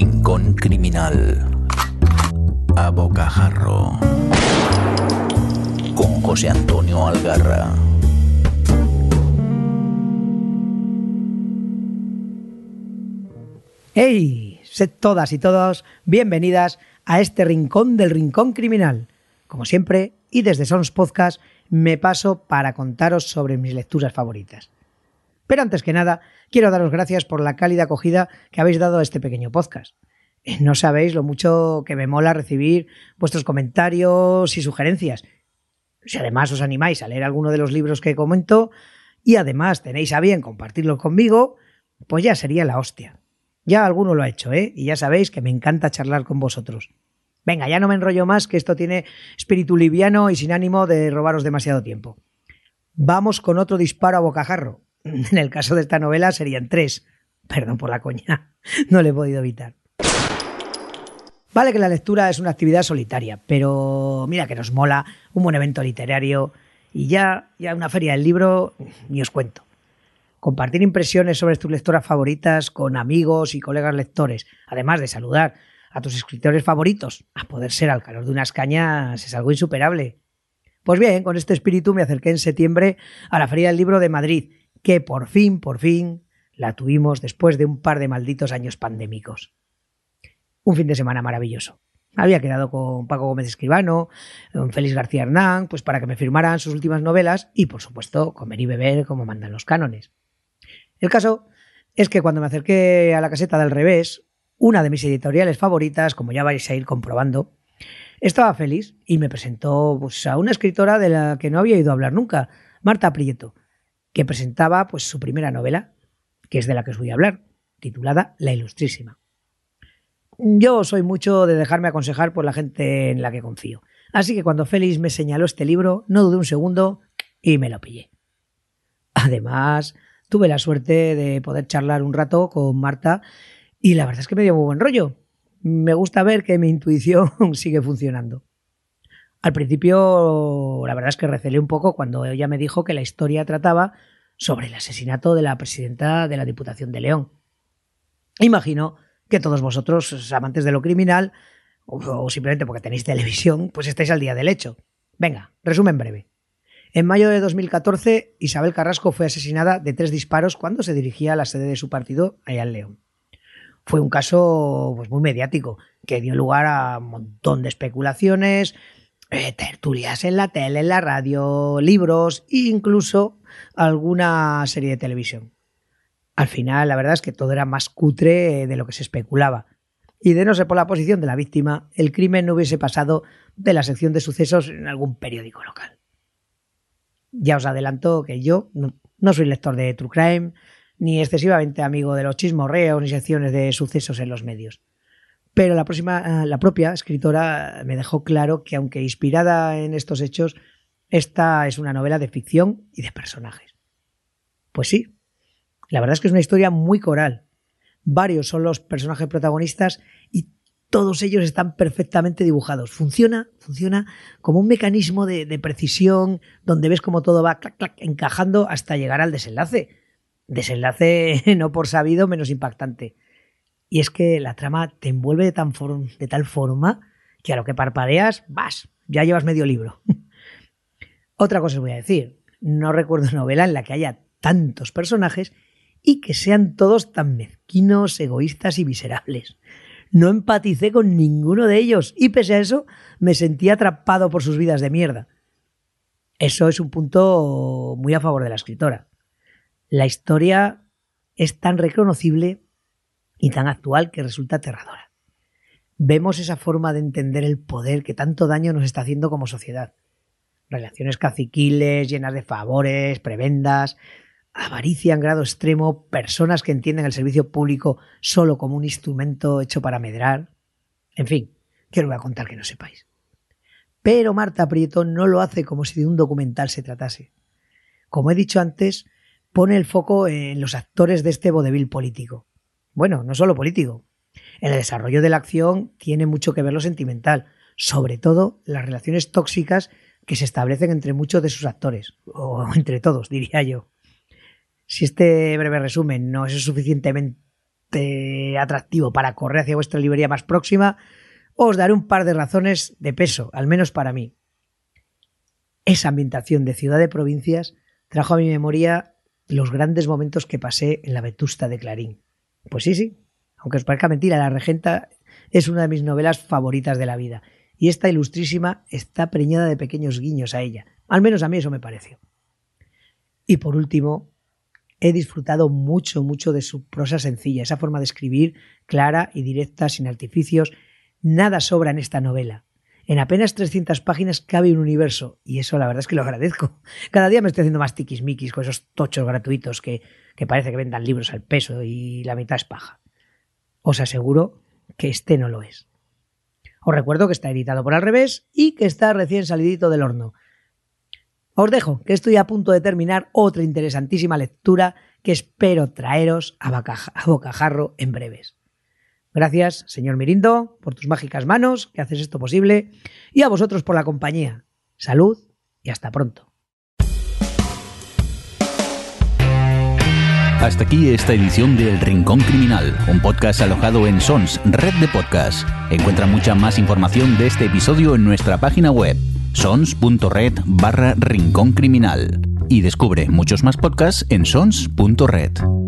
Rincón Criminal. A Bocajarro. Con José Antonio Algarra. ¡Hey! Sed todas y todos bienvenidas a este rincón del Rincón Criminal. Como siempre, y desde Sons Podcast, me paso para contaros sobre mis lecturas favoritas. Pero antes que nada, quiero daros gracias por la cálida acogida que habéis dado a este pequeño podcast. Eh, No sabéis lo mucho que me mola recibir vuestros comentarios y sugerencias. Si además os animáis a leer alguno de los libros que comento y además tenéis a bien compartirlos conmigo, pues ya sería la hostia. Ya alguno lo ha hecho, ¿eh? Y ya sabéis que me encanta charlar con vosotros. Venga, ya no me enrollo más, que esto tiene espíritu liviano y sin ánimo de robaros demasiado tiempo. Vamos con otro disparo a bocajarro. En el caso de esta novela serían tres. Perdón por la coña, no le he podido evitar. Vale que la lectura es una actividad solitaria, pero mira que nos mola un buen evento literario y ya, ya una feria del libro, ni os cuento. Compartir impresiones sobre tus lectoras favoritas con amigos y colegas lectores, además de saludar a tus escritores favoritos, a poder ser al calor de unas cañas, es algo insuperable. Pues bien, con este espíritu me acerqué en septiembre a la Feria del Libro de Madrid, que por fin, por fin, la tuvimos después de un par de malditos años pandémicos. Un fin de semana maravilloso. Había quedado con Paco Gómez Escribano, con Félix García Hernán, pues para que me firmaran sus últimas novelas y, por supuesto, comer y beber como mandan los cánones. El caso es que cuando me acerqué a la caseta del revés, una de mis editoriales favoritas, como ya vais a ir comprobando, estaba feliz y me presentó pues, a una escritora de la que no había ido a hablar nunca, Marta Prieto, que presentaba pues, su primera novela, que es de la que os voy a hablar, titulada La Ilustrísima. Yo soy mucho de dejarme aconsejar por la gente en la que confío, así que cuando Félix me señaló este libro, no dudé un segundo y me lo pillé. Además, tuve la suerte de poder charlar un rato con Marta y la verdad es que me dio muy buen rollo. Me gusta ver que mi intuición sigue funcionando. Al principio, la verdad es que recelé un poco cuando ella me dijo que la historia trataba sobre el asesinato de la presidenta de la Diputación de León. Imagino que todos vosotros, amantes de lo criminal, o simplemente porque tenéis televisión, pues estáis al día del hecho. Venga, resumen breve. En mayo de 2014, Isabel Carrasco fue asesinada de tres disparos cuando se dirigía a la sede de su partido allá en León. Fue un caso pues, muy mediático que dio lugar a un montón de especulaciones, eh, tertulias en la tele, en la radio, libros e incluso alguna serie de televisión. Al final, la verdad es que todo era más cutre de lo que se especulaba. Y de no ser por la posición de la víctima, el crimen no hubiese pasado de la sección de sucesos en algún periódico local. Ya os adelanto que yo no, no soy lector de True Crime, ni excesivamente amigo de los chismorreos ni secciones de sucesos en los medios. Pero la, próxima, la propia escritora me dejó claro que, aunque inspirada en estos hechos, esta es una novela de ficción y de personajes. Pues sí, la verdad es que es una historia muy coral. Varios son los personajes protagonistas y todos ellos están perfectamente dibujados. Funciona, funciona como un mecanismo de, de precisión donde ves cómo todo va clac, clac, encajando hasta llegar al desenlace. Desenlace no por sabido menos impactante. Y es que la trama te envuelve de, tan de tal forma que a lo que parpadeas, vas, ya llevas medio libro. Otra cosa os voy a decir. No recuerdo novela en la que haya tantos personajes y que sean todos tan mezquinos, egoístas y miserables. No empaticé con ninguno de ellos y pese a eso me sentí atrapado por sus vidas de mierda. Eso es un punto muy a favor de la escritora. La historia es tan reconocible y tan actual que resulta aterradora. Vemos esa forma de entender el poder que tanto daño nos está haciendo como sociedad. Relaciones caciquiles, llenas de favores, prebendas, avaricia en grado extremo, personas que entienden el servicio público solo como un instrumento hecho para medrar. En fin, que os voy a contar que no sepáis. Pero Marta Prieto no lo hace como si de un documental se tratase. Como he dicho antes, pone el foco en los actores de este vodevil político. Bueno, no solo político. En el desarrollo de la acción tiene mucho que ver lo sentimental, sobre todo las relaciones tóxicas que se establecen entre muchos de sus actores, o entre todos, diría yo. Si este breve resumen no es suficientemente atractivo para correr hacia vuestra librería más próxima, os daré un par de razones de peso, al menos para mí. Esa ambientación de ciudad de provincias trajo a mi memoria los grandes momentos que pasé en la Vetusta de Clarín. Pues sí, sí, aunque os parezca mentira, La Regenta es una de mis novelas favoritas de la vida, y esta ilustrísima está preñada de pequeños guiños a ella, al menos a mí eso me pareció. Y por último, he disfrutado mucho, mucho de su prosa sencilla, esa forma de escribir clara y directa, sin artificios. Nada sobra en esta novela. En apenas 300 páginas cabe un universo, y eso la verdad es que lo agradezco. Cada día me estoy haciendo más tiquismiquis con esos tochos gratuitos que, que parece que vendan libros al peso y la mitad es paja. Os aseguro que este no lo es. Os recuerdo que está editado por al revés y que está recién salidito del horno. Os dejo que estoy a punto de terminar otra interesantísima lectura que espero traeros a, a bocajarro en breves. Gracias, señor Mirindo, por tus mágicas manos que haces esto posible y a vosotros por la compañía. Salud y hasta pronto. Hasta aquí esta edición de El Rincón Criminal, un podcast alojado en Sons, red de podcasts. Encuentra mucha más información de este episodio en nuestra página web sons.red barra rincón criminal y descubre muchos más podcasts en sons.red.